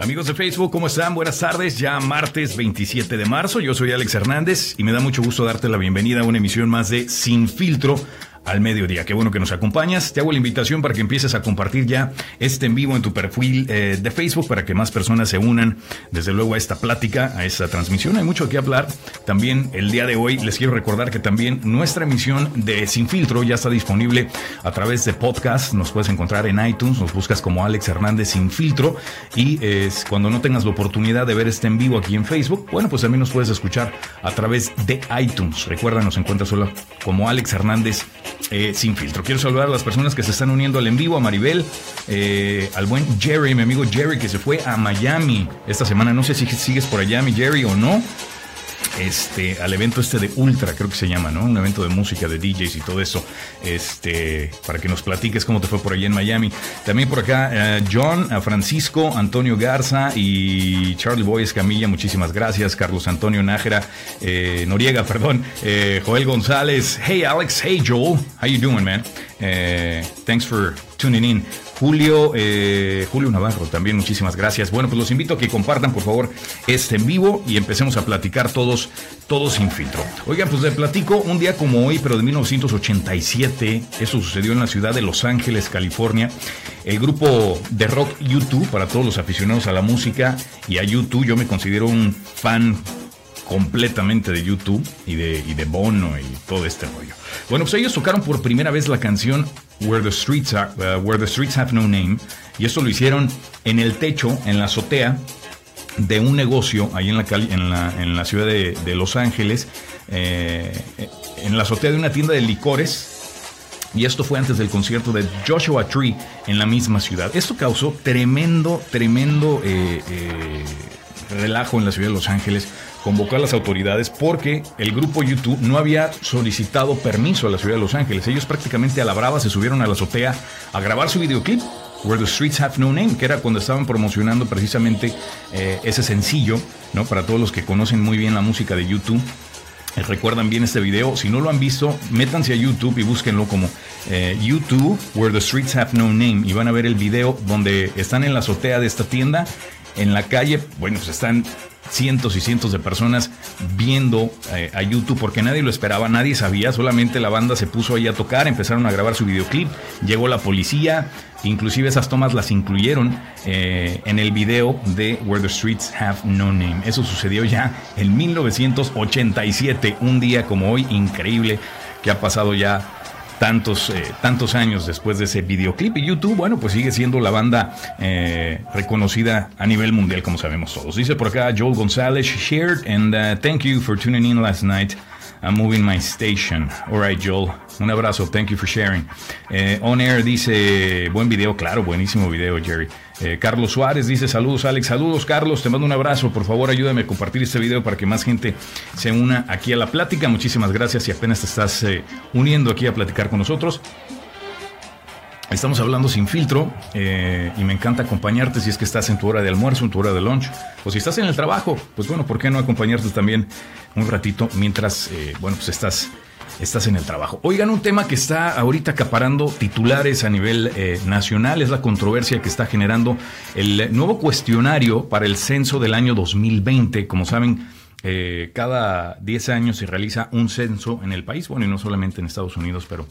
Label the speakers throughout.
Speaker 1: Amigos de Facebook, ¿cómo están? Buenas tardes, ya martes 27 de marzo, yo soy Alex Hernández y me da mucho gusto darte la bienvenida a una emisión más de Sin Filtro al mediodía. Qué bueno que nos acompañas. Te hago la invitación para que empieces a compartir ya este en vivo en tu perfil eh, de Facebook para que más personas se unan, desde luego, a esta plática, a esta transmisión. Hay mucho que hablar. También el día de hoy les quiero recordar que también nuestra emisión de Sin Filtro ya está disponible a través de podcast. Nos puedes encontrar en iTunes, nos buscas como Alex Hernández Sin Filtro y cuando no tengas la oportunidad de ver este en vivo aquí en Facebook, bueno, pues también nos puedes escuchar a través de iTunes. Recuerda, nos encuentras solo como Alex Hernández eh, sin filtro. Quiero saludar a las personas que se están uniendo al en vivo, a Maribel, eh, al buen Jerry, mi amigo Jerry, que se fue a Miami esta semana. No sé si sigues por allá, mi Jerry, o no este, al evento este de Ultra, creo que se llama, ¿no? Un evento de música, de DJs y todo eso. Este, para que nos platiques cómo te fue por allá en Miami. También por acá, eh, John, Francisco, Antonio Garza y Charlie Boy Camilla, muchísimas gracias. Carlos Antonio Nájera, eh, Noriega, perdón, eh, Joel González. Hey Alex, hey Joel, how you doing, man? Thanks for tuning in. Julio, eh, Julio Navarro, también muchísimas gracias. Bueno, pues los invito a que compartan, por favor, este en vivo y empecemos a platicar todos, todos sin filtro. Oigan, pues les platico un día como hoy, pero de 1987. Eso sucedió en la ciudad de Los Ángeles, California. El grupo de rock YouTube, para todos los aficionados a la música y a YouTube, yo me considero un fan completamente de YouTube y de, y de Bono y todo este rollo. Bueno, pues ellos tocaron por primera vez la canción Where the Streets, uh, Where the Streets Have No Name y esto lo hicieron en el techo, en la azotea de un negocio ahí en la, en la, en la ciudad de, Los Ángeles, eh, en la azotea de una tienda de licores. Y esto fue antes del concierto de Joshua Tree en la misma ciudad. Esto causó tremendo, tremendo eh, eh, relajo en la ciudad de Los Ángeles convocó a las autoridades porque el grupo YouTube no había solicitado permiso a la ciudad de Los Ángeles. Ellos prácticamente a la brava se subieron a la azotea a grabar su videoclip. Where the Streets Have No Name, que era cuando estaban promocionando precisamente eh, ese sencillo, ¿no? Para todos los que conocen muy bien la música de YouTube, eh, recuerdan bien este video. Si no lo han visto, métanse a YouTube y búsquenlo como eh, YouTube, Where the Streets Have No Name, y van a ver el video donde están en la azotea de esta tienda, en la calle, bueno, pues están cientos y cientos de personas viendo eh, a YouTube porque nadie lo esperaba, nadie sabía, solamente la banda se puso ahí a tocar, empezaron a grabar su videoclip, llegó la policía, inclusive esas tomas las incluyeron eh, en el video de Where the Streets Have No Name. Eso sucedió ya en 1987, un día como hoy increíble que ha pasado ya tantos, eh, tantos años después de ese videoclip. Y YouTube, bueno, pues sigue siendo la banda eh, reconocida a nivel mundial, como sabemos todos. Dice por acá Joel González, shared and uh, thank you for tuning in last night. I'm moving my station. All right, Joel. Un abrazo. Thank you for sharing. Eh, on Air dice, buen video, claro, buenísimo video, Jerry. Eh, Carlos Suárez dice, saludos, Alex. Saludos, Carlos. Te mando un abrazo. Por favor, ayúdame a compartir este video para que más gente se una aquí a la plática. Muchísimas gracias si apenas te estás eh, uniendo aquí a platicar con nosotros. Estamos hablando sin filtro eh, y me encanta acompañarte si es que estás en tu hora de almuerzo, en tu hora de lunch, o si estás en el trabajo, pues bueno, ¿por qué no acompañarte también un ratito mientras, eh, bueno, pues estás, estás en el trabajo? Oigan, un tema que está ahorita acaparando titulares a nivel eh, nacional es la controversia que está generando el nuevo cuestionario para el censo del año 2020. Como saben, cada 10 años se realiza un censo en el país, bueno, y no solamente en Estados Unidos, pero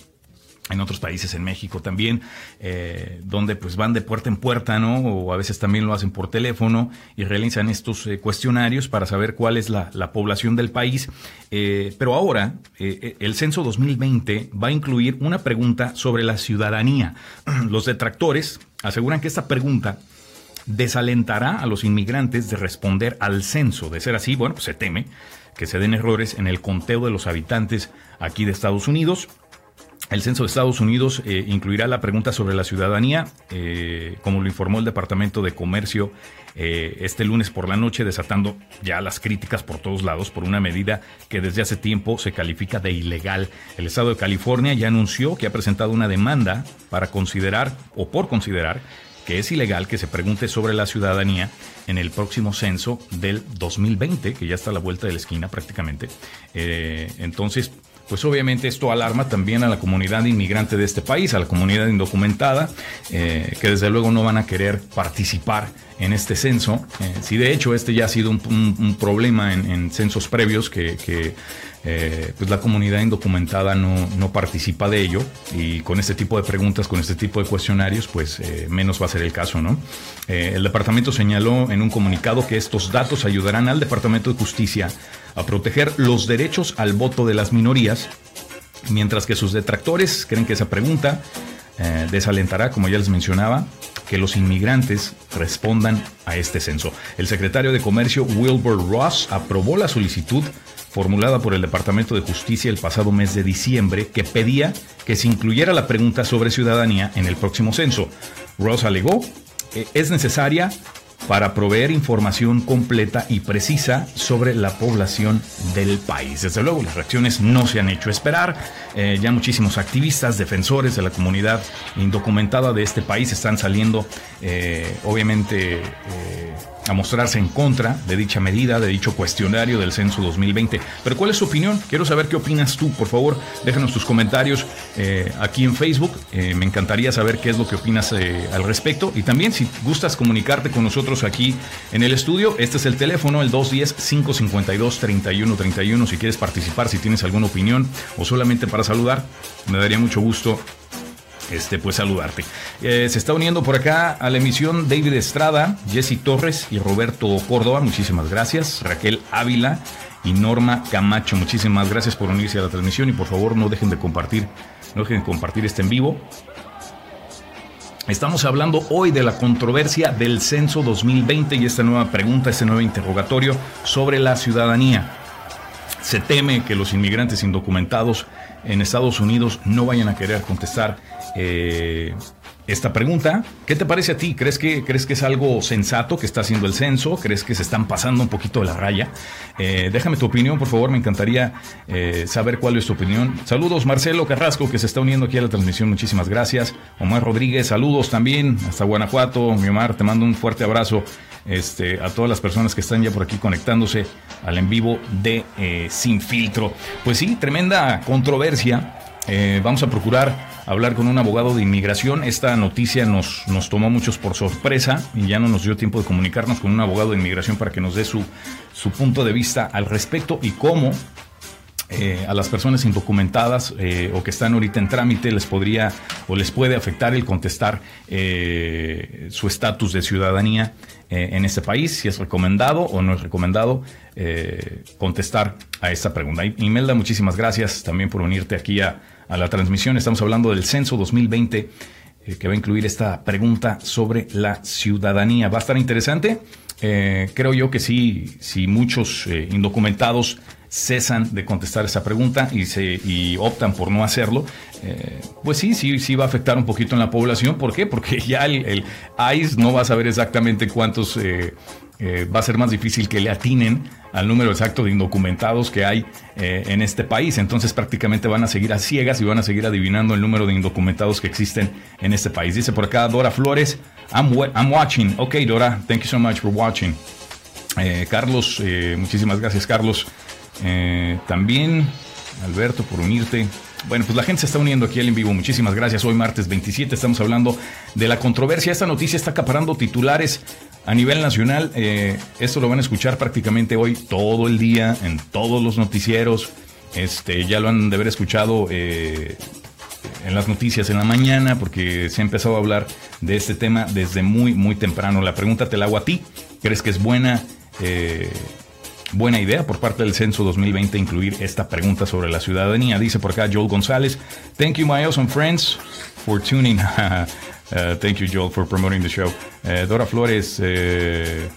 Speaker 1: en otros países, en México también, eh, donde pues van de puerta en puerta, ¿no? O a veces también lo hacen por teléfono y realizan estos eh, cuestionarios para saber cuál es la, población del país. Eh, pero ahora, el censo 2020 va a incluir una pregunta sobre la ciudadanía. Los detractores aseguran que esta pregunta desalentará a los inmigrantes de responder al censo. De ser así, bueno, pues se teme que se den errores en el conteo de los habitantes aquí de Estados Unidos el censo de Estados Unidos eh, incluirá la pregunta sobre la ciudadanía, eh, como lo informó el Departamento de Comercio eh, este lunes por la noche, desatando ya las críticas por todos lados por una medida que desde hace tiempo se califica de ilegal. El Estado de California ya anunció que ha presentado una demanda para considerar o por considerar que es ilegal que se pregunte sobre la ciudadanía en el próximo censo del 2020, que ya está a la vuelta de la esquina prácticamente. entonces, pues obviamente esto alarma también a la comunidad inmigrante de este país, a la comunidad indocumentada, eh, que desde luego no van a querer participar en este censo. Eh, si de hecho este ya ha sido un, problema en, censos previos que, eh, pues la comunidad indocumentada no, no, participa de ello y con este tipo de preguntas, con este tipo de cuestionarios, pues menos va a ser el caso, ¿no? el departamento señaló en un comunicado que estos datos ayudarán al Departamento de Justicia a proteger los derechos al voto de las minorías, mientras que sus detractores creen que esa pregunta eh, desalentará, como ya les mencionaba, que los inmigrantes respondan a este censo. El secretario de Comercio Wilbur Ross aprobó la solicitud formulada por el Departamento de Justicia el pasado mes de diciembre que pedía que se incluyera la pregunta sobre ciudadanía en el próximo censo. Ross alegó que es necesaria para proveer información completa y precisa sobre la población del país. Desde luego, las reacciones no se han hecho esperar. Eh, ya muchísimos activistas, defensores de la comunidad indocumentada de este país están saliendo, eh, obviamente, eh, a mostrarse en contra de dicha medida, de dicho cuestionario del censo 2020. Pero ¿cuál es su opinión? Quiero saber qué opinas tú. Por favor, déjanos tus comentarios eh, aquí en Facebook. Eh, me encantaría saber qué es lo que opinas eh, al respecto. Y también si gustas comunicarte con nosotros aquí en el estudio, este es el teléfono, el 210-552-3131. Si quieres participar, si tienes alguna opinión o solamente para saludar, me daría mucho gusto este, pues saludarte. Eh, se está uniendo por acá a la emisión David Estrada, Jesse Torres y Roberto Córdoba. Muchísimas gracias. Raquel Ávila y Norma Camacho. Muchísimas gracias por unirse a la transmisión y por favor no dejen de compartir, no dejen de compartir este en vivo. Estamos hablando hoy de la controversia del censo 2020 y esta nueva pregunta, este nuevo interrogatorio sobre la ciudadanía. Se teme que los inmigrantes indocumentados en Estados Unidos no vayan a querer contestar eh, esta pregunta. ¿Qué te parece a ti? ¿Crees que, ¿Crees que es algo sensato que está haciendo el censo? ¿Crees que se están pasando un poquito de la raya? Eh, déjame tu opinión, por favor, me encantaría eh, saber cuál es tu opinión. Saludos, Marcelo Carrasco, que se está uniendo aquí a la transmisión, muchísimas gracias. Omar Rodríguez, saludos también hasta Guanajuato. Mi Omar, te mando un fuerte abrazo. Este, a todas las personas que están ya por aquí conectándose al en vivo de Sin Filtro. Pues sí, tremenda controversia eh, vamos a procurar hablar con un abogado de inmigración. Esta noticia nos, nos tomó muchos por sorpresa y ya no nos dio tiempo de comunicarnos con un abogado de inmigración para que nos dé su, su punto de vista al respecto y cómo eh, a las personas indocumentadas eh, o que están ahorita en trámite les podría o les puede afectar el contestar su estatus de ciudadanía en este país, si es recomendado o no es recomendado contestar a esta pregunta. Imelda, muchísimas gracias también por unirte aquí a, a la transmisión. Estamos hablando del censo 2020 eh, que va a incluir esta pregunta sobre la ciudadanía. Va a estar interesante. Eh, creo yo que sí, si muchos eh, indocumentados cesan de contestar esa pregunta y, se, y optan por no hacerlo, pues sí, sí, sí va a afectar un poquito en la población. ¿Por qué? Porque ya el, el ICE no va a saber exactamente cuántos eh, va a ser más difícil que le atinen al número exacto de indocumentados que hay eh, en este país. Entonces prácticamente van a seguir a ciegas y van a seguir adivinando el número de indocumentados que existen en este país. Dice por acá Dora Flores, I'm, watching. Ok, Dora, thank you so much for watching. Eh, Carlos, muchísimas gracias Carlos. También Alberto por unirte. Bueno, pues la gente se está uniendo aquí al en vivo. Muchísimas gracias. Hoy martes 27 estamos hablando de la controversia. Esta noticia está acaparando titulares a nivel nacional. Eh, esto lo van a escuchar prácticamente hoy todo el día en todos los noticieros. Este, ya lo han de haber escuchado eh, en las noticias en la mañana porque se ha empezado a hablar de este tema desde muy, muy temprano. La pregunta te la hago a ti. ¿Crees que es buena? Eh, buena idea por parte del censo 2020 incluir esta pregunta sobre la ciudadanía. Dice por acá Joel González. Thank you, my awesome friends, for tuning. uh, thank you, Joel, for promoting the show. Uh, Dora Flores. Uh,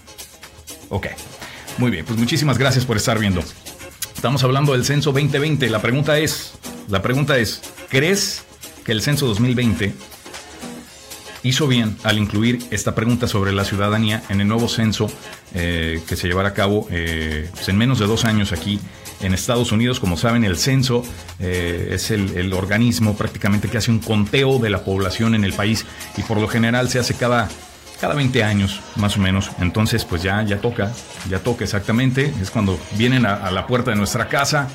Speaker 1: ok. Muy bien, pues muchísimas gracias por estar viendo. Estamos hablando del censo 2020. La pregunta es, la pregunta es, ¿crees que el censo 2020 hizo bien al incluir esta pregunta sobre la ciudadanía en el nuevo censo eh, que se llevará a cabo eh, en menos de dos años aquí en Estados Unidos. Como saben, el censo eh, es el, organismo prácticamente que hace un conteo de la población en el país y por lo general se hace cada, cada 20 años más o menos. Entonces, pues ya, ya toca, ya toca exactamente. Es cuando vienen a, a la puerta de nuestra casa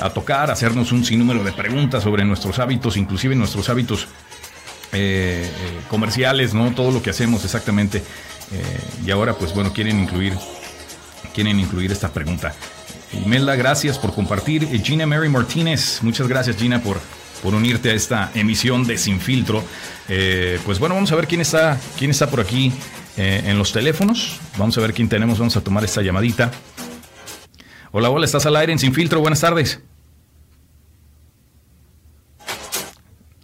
Speaker 1: a tocar, hacernos un sinnúmero de preguntas sobre nuestros hábitos, inclusive nuestros hábitos eh, comerciales, ¿no? Todo lo que hacemos exactamente. y ahora, pues bueno, quieren incluir, quieren incluir esta pregunta. Imelda, gracias por compartir. Gina Mary Martínez, muchas gracias Gina por, por unirte a esta emisión de Sin Filtro. pues bueno, vamos a ver quién está, quién está por aquí en los teléfonos. Vamos a ver quién tenemos. Vamos a tomar esta llamadita. Hola, hola, estás al aire en Sin Filtro. Buenas tardes.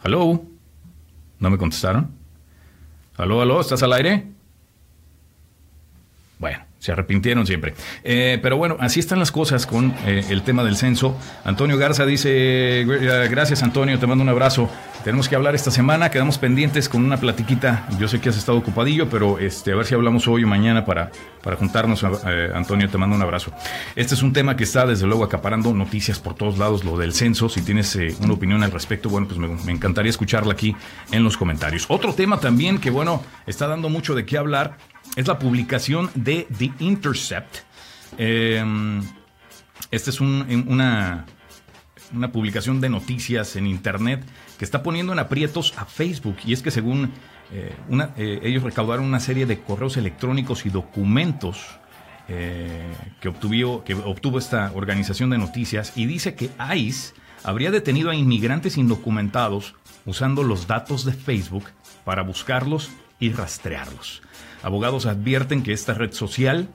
Speaker 1: ¿Aló? ¿No me contestaron? ¿Aló, aló? ¿Estás al aire? Bueno, se arrepintieron siempre. Eh, pero bueno, así están las cosas con eh, el tema del censo. Antonio Garza dice, gracias Antonio, te mando un abrazo. Tenemos que hablar esta semana, quedamos pendientes con una platiquita. Yo sé que has estado ocupadillo, pero este, a ver si hablamos hoy o mañana para, para juntarnos. Eh, Antonio, te mando un abrazo. Este es un tema que está desde luego acaparando noticias por todos lados, lo del censo. Si tienes una opinión al respecto, bueno, pues me encantaría escucharla aquí en los comentarios. Otro tema también que, bueno, está dando mucho de qué hablar es la publicación de The Intercept. Eh, esta es una, una publicación de noticias en Internet que está poniendo en aprietos a Facebook. Y es que según eh, eh, ellos recaudaron una serie de correos electrónicos y documentos que, obtuvo, que obtuvo esta organización de noticias y dice que ICE habría detenido a inmigrantes indocumentados usando los datos de Facebook para buscarlos y rastrearlos. Abogados advierten que esta red social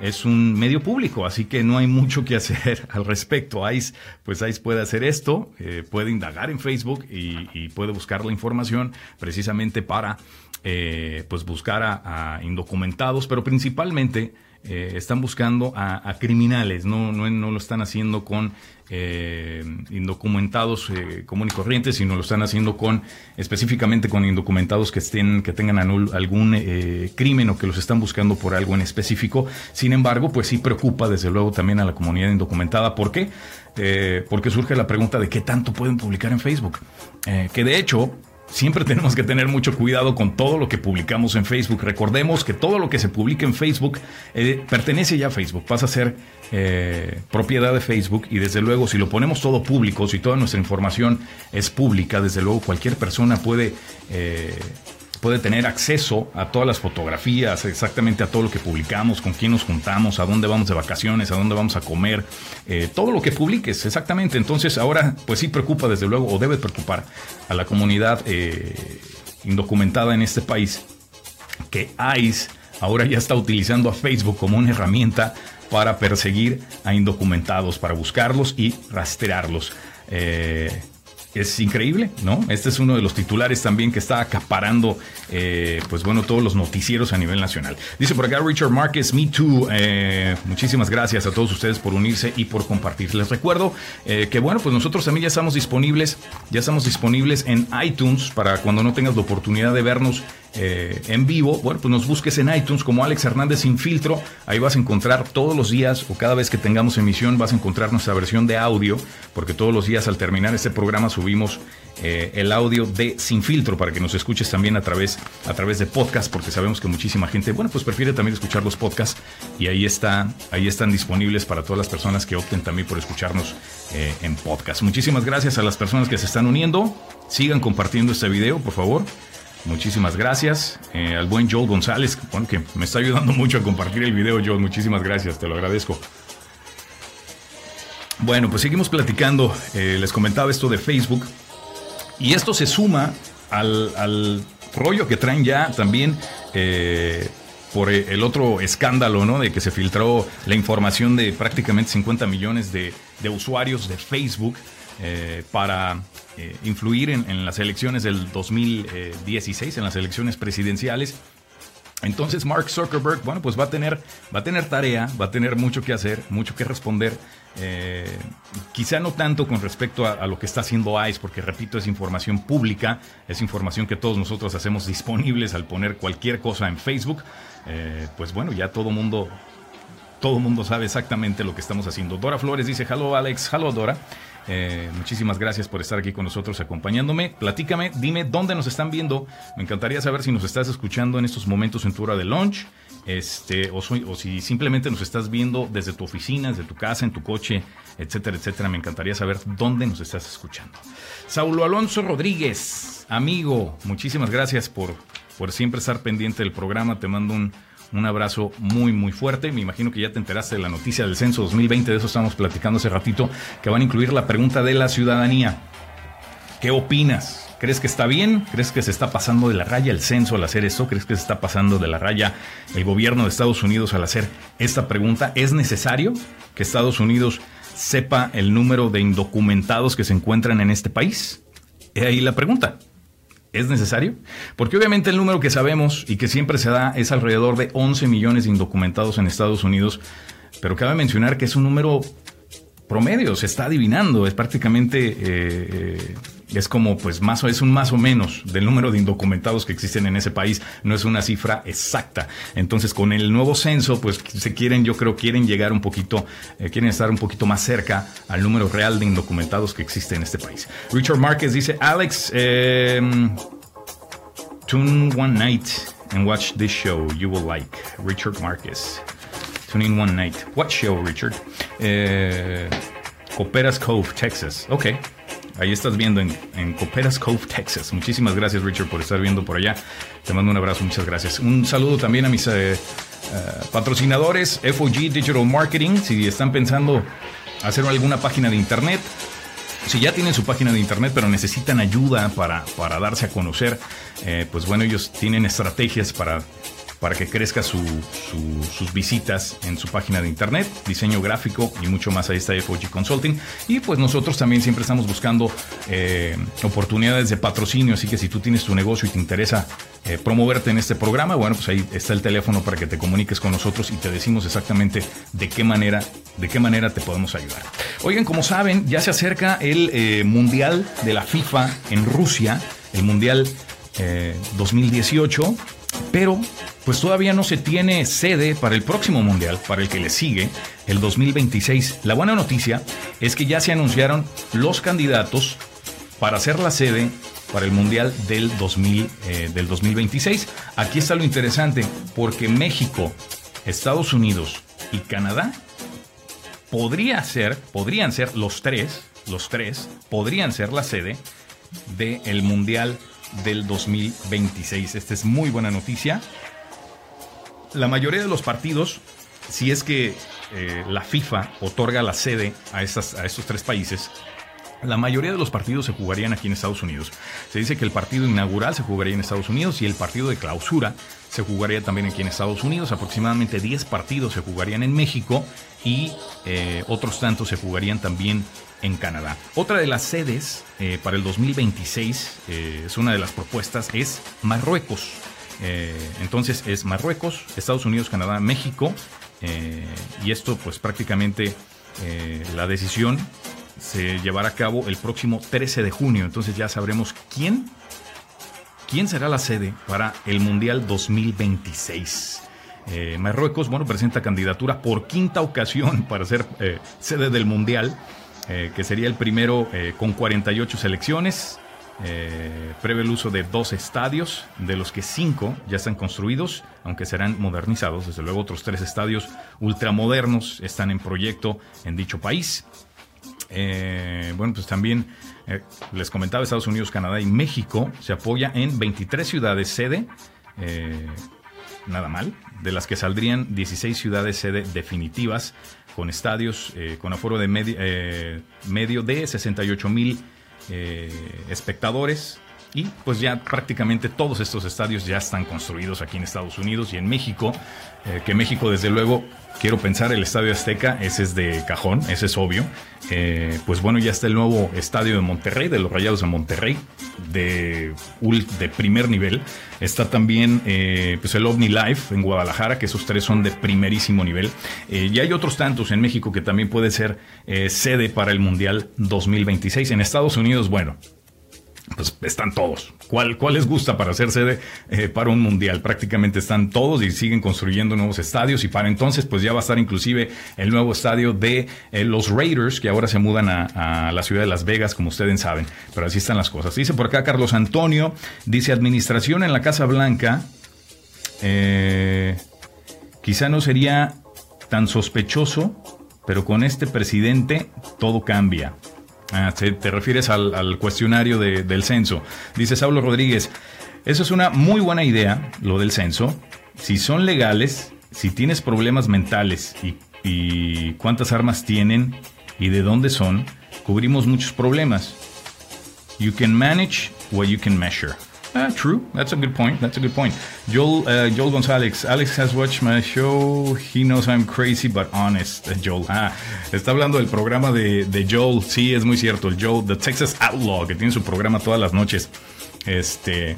Speaker 1: es un medio público, así que no hay mucho que hacer al respecto. ICE, pues ICE puede hacer esto, eh, puede indagar en Facebook y, puede buscar la información precisamente para eh, pues buscar a, indocumentados, pero principalmente eh, están buscando a, criminales, no, no, no, lo están haciendo con eh, indocumentados eh, común y corrientes, sino lo están haciendo con específicamente con indocumentados que estén, que tengan algún eh, crimen o que los están buscando por algo en específico. Sin embargo, pues sí preocupa desde luego también a la comunidad indocumentada. ¿Por qué? Eh, porque surge la pregunta de qué tanto pueden publicar en Facebook. que de hecho, Siempre tenemos que tener mucho cuidado con todo lo que publicamos en Facebook. Recordemos que todo lo que se publica en Facebook eh, pertenece ya a Facebook, pasa a ser eh, propiedad de Facebook y desde luego si lo ponemos todo público, si toda nuestra información es pública, desde luego cualquier persona puede eh, puede tener acceso a todas las fotografías, exactamente a todo lo que publicamos, con quién nos juntamos, a dónde vamos de vacaciones, a dónde vamos a comer, eh, todo lo que publiques, exactamente. Entonces ahora, pues sí preocupa desde luego, o debe preocupar a la comunidad eh, indocumentada en este país, que ICE ahora ya está utilizando a Facebook como una herramienta para perseguir a indocumentados, para buscarlos y rastrearlos. Eh, es increíble, ¿no? Este es uno de los titulares también que está acaparando, eh, pues bueno, todos los noticieros a nivel nacional. Dice por acá Richard Márquez, Me Too. Eh, muchísimas gracias a todos ustedes por unirse y por compartir. Les recuerdo eh, que, bueno, pues nosotros también ya estamos disponibles, ya estamos disponibles en iTunes para cuando no tengas la oportunidad de vernos eh, en vivo, bueno, pues nos busques en iTunes como Alex Hernández sin filtro. Ahí vas a encontrar todos los días o cada vez que tengamos emisión vas a encontrar nuestra versión de audio, porque todos los días al terminar este programa subimos eh, el audio de sin filtro para que nos escuches también a través, a través de podcast, porque sabemos que muchísima gente, bueno, pues prefiere también escuchar los podcasts y ahí está, ahí están disponibles para todas las personas que opten también por escucharnos eh, en podcast. Muchísimas gracias a las personas que se están uniendo. Sigan compartiendo este video, por favor. Muchísimas gracias. Eh, al buen Joel González, que me está ayudando mucho a compartir el video, Joel. Muchísimas gracias, te lo agradezco. Bueno, pues seguimos platicando. Eh, les comentaba esto de Facebook. Y esto se suma al, rollo que traen ya también eh, por el otro escándalo, ¿no? De que se filtró la información de prácticamente 50 millones de, de usuarios de Facebook para eh, influir en, las elecciones del 2016, en las elecciones presidenciales. Entonces Mark Zuckerberg, bueno, pues va a tener, va a tener tarea, va a tener mucho que hacer, mucho que responder. Eh, quizá no tanto con respecto a, lo que está haciendo ICE, porque repito, es información pública, es información que todos nosotros hacemos disponibles al poner cualquier cosa en Facebook. Eh, pues bueno, ya todo mundo, todo mundo sabe exactamente lo que estamos haciendo. Dora Flores dice, hello Alex, hello Dora. Eh, muchísimas gracias por estar aquí con nosotros acompañándome. Platícame, dime dónde nos están viendo. Me encantaría saber si nos estás escuchando en estos momentos en tu hora de lunch, este, o, o, si simplemente nos estás viendo desde tu oficina, desde tu casa, en tu coche, etcétera, etcétera. Me encantaría saber dónde nos estás escuchando. Saulo Alonso Rodríguez, amigo, muchísimas gracias por, por siempre estar pendiente del programa. Te mando un, un abrazo muy, muy fuerte. Me imagino que ya te enteraste de la noticia del censo 2020, de eso estamos platicando hace ratito, que van a incluir la pregunta de la ciudadanía. ¿Qué opinas? ¿Crees que está bien? ¿Crees que se está pasando de la raya el censo al hacer esto? ¿Crees que se está pasando de la raya el gobierno de Estados Unidos al hacer esta pregunta? ¿Es necesario que Estados Unidos sepa el número de indocumentados que se encuentran en este país? He ahí la pregunta. ¿Es necesario? Porque obviamente el número que sabemos y que siempre se da es alrededor de 11 millones de indocumentados en Estados Unidos, pero cabe mencionar que es un número promedio, se está adivinando, es prácticamente, eh, eh, es como pues más o es un más o menos del número de indocumentados que existen en ese país, no es una cifra exacta. Entonces con el nuevo censo pues se quieren, yo creo, quieren llegar un poquito, eh, quieren estar un poquito más cerca al número real de indocumentados que existe en este país. Richard Márquez dice, Alex, tune one night and watch this show, you will like. Richard Márquez. Tune in one night. What show, Richard? Eh, Cove, Texas. Ok. Ahí estás viendo en, en, Coperas Cove, Texas. Muchísimas gracias, Richard, por estar viendo por allá. Te mando un abrazo, muchas gracias. Un saludo también a mis eh, eh, patrocinadores, FOG Digital Marketing. Si están pensando hacer alguna página de internet, si ya tienen su página de internet pero necesitan ayuda para, para darse a conocer, pues bueno, ellos tienen estrategias para para que crezca sus visitas en su página de internet, diseño gráfico y mucho más. Ahí está FOG Consulting. Y pues nosotros también siempre estamos buscando eh, oportunidades de patrocinio, así que si tú tienes tu negocio y te interesa eh, promoverte en este programa, bueno, pues ahí está el teléfono para que te comuniques con nosotros y te decimos exactamente de qué manera, de qué manera te podemos ayudar. Oigan, como saben, ya se acerca el eh, Mundial de la FIFA en Rusia, el Mundial 2018, pero pues todavía no se tiene sede para el próximo Mundial, para el que le sigue, el 2026. La buena noticia es que ya se anunciaron los candidatos para ser la sede para el Mundial del, 2000, eh, del 2026. Aquí está lo interesante, porque México, Estados Unidos y Canadá podría ser, podrían ser los tres, los tres, podrían ser la sede del Mundial del 2026. Esta es muy buena noticia la mayoría de los partidos, si es que eh, la FIFA otorga la sede a, estas, a estos tres países, la mayoría de los partidos se jugarían aquí en Estados Unidos. Se dice que el partido inaugural se jugaría en Estados Unidos y el partido de clausura se jugaría también aquí en Estados Unidos. Aproximadamente 10 partidos se jugarían en México y eh, otros tantos se jugarían también en Canadá. Otra de las sedes eh, para el 2026, es una de las propuestas, es Marruecos. Eh, entonces es Marruecos, Estados Unidos, Canadá, México. Eh, y esto pues prácticamente eh, la decisión se llevará a cabo el próximo 13 de junio. Entonces ya sabremos quién, quién será la sede para el Mundial 2026. Marruecos, bueno, presenta candidatura por quinta ocasión para ser sede del Mundial, que sería el primero con 48 selecciones. Eh, prevé el uso de dos estadios, de los que cinco ya están construidos, aunque serán modernizados. Desde luego otros tres estadios ultramodernos están en proyecto en dicho país. Eh, bueno, pues también eh, les comentaba Estados Unidos, Canadá y México se apoya en 23 ciudades sede, nada mal, de las que saldrían 16 ciudades sede definitivas con estadios con aforo de medio, medio de 68 mil eh, espectadores. Y pues ya prácticamente todos estos estadios ya están construidos aquí en Estados Unidos y en México. Eh, que México, desde luego, quiero pensar el Estadio Azteca, ese es de cajón, ese es obvio. Eh, pues bueno, ya está el nuevo estadio de Monterrey, de los Rayados de Monterrey, de, de primer nivel. Está también pues el OVNI Life en Guadalajara, que esos tres son de primerísimo nivel. y hay otros tantos en México que también puede ser sede para el Mundial 2026. En Estados Unidos, bueno, pues están todos. ¿Cuál, ¿Cuál, les gusta para hacer sede eh, para un mundial? Prácticamente están todos y siguen construyendo nuevos estadios y para entonces pues ya va a estar inclusive el nuevo estadio de eh, los Raiders que ahora se mudan a, la ciudad de Las Vegas como ustedes saben. Pero así están las cosas. Dice por acá Carlos Antonio, dice administración en la Casa Blanca. Eh, quizá no sería tan sospechoso, pero con este presidente todo cambia. Ah, te, refieres al, cuestionario del censo. Dice Saulo Rodríguez, eso es una muy buena idea, lo del censo. Si son legales, si tienes problemas mentales y cuántas armas tienen y de dónde son, cubrimos muchos problemas. You can manage what you can measure. Ah, true. That's a good point. That's a good point. Joel, uh, Joel González. Alex has watched my show. He knows I'm crazy but honest. Uh, Joel. Ah, está hablando del programa de, de, Joel. Sí, es muy cierto. El Joel, The Texas Outlaw, que tiene su programa todas las noches. Este.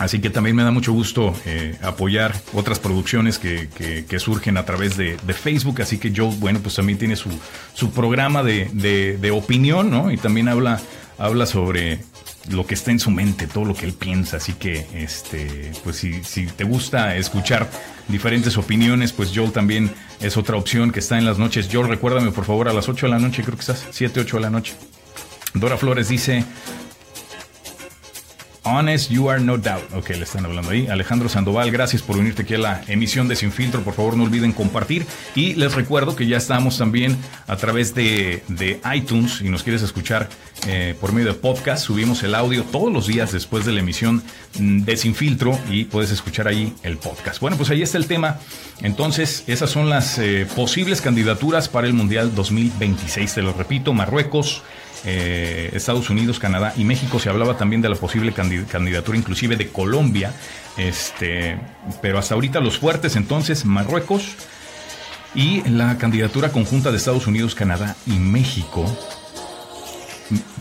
Speaker 1: Así que también me da mucho gusto eh, apoyar otras producciones que, que, surgen a través de, de, Facebook. Así que Joel, bueno, pues también tiene su, su programa de, de, de opinión, ¿no? Y también habla, habla sobre lo que está en su mente, todo lo que él piensa. Así que, este, pues si, si te gusta escuchar diferentes opiniones, pues Joel también es otra opción que está en las noches. Joel, recuérdame por favor a las 8 de la noche, creo que estás 7, 8 de la noche. Dora Flores dice, Honest, you are no doubt. Ok, le están hablando ahí. Alejandro Sandoval, gracias por unirte aquí a la emisión de Sin Filtro. Por favor, no olviden compartir. Y les recuerdo que ya estamos también a través de, iTunes y nos quieres escuchar eh, por medio de podcast. Subimos el audio todos los días después de la emisión mm, de Sin Filtro y puedes escuchar ahí el podcast. Bueno, pues ahí está el tema. Entonces, esas son las eh, posibles candidaturas para el Mundial 2026. Te lo repito, Marruecos. Eh, Estados Unidos, Canadá y México. Se hablaba también de la posible candidatura inclusive de Colombia. Este, pero hasta ahorita los fuertes entonces Marruecos y la candidatura conjunta de Estados Unidos, Canadá y México.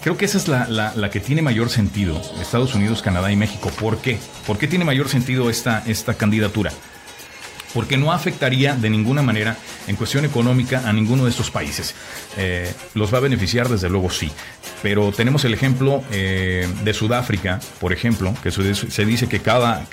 Speaker 1: Creo que esa es la, la, que tiene mayor sentido, Estados Unidos, Canadá y México. ¿Por qué? ¿Por qué tiene mayor sentido esta, esta candidatura? Porque no afectaría de ninguna manera en cuestión económica a ninguno de estos países. Eh, los va a beneficiar desde luego sí, pero tenemos el ejemplo eh, de Sudáfrica, por ejemplo, que se dice que cada,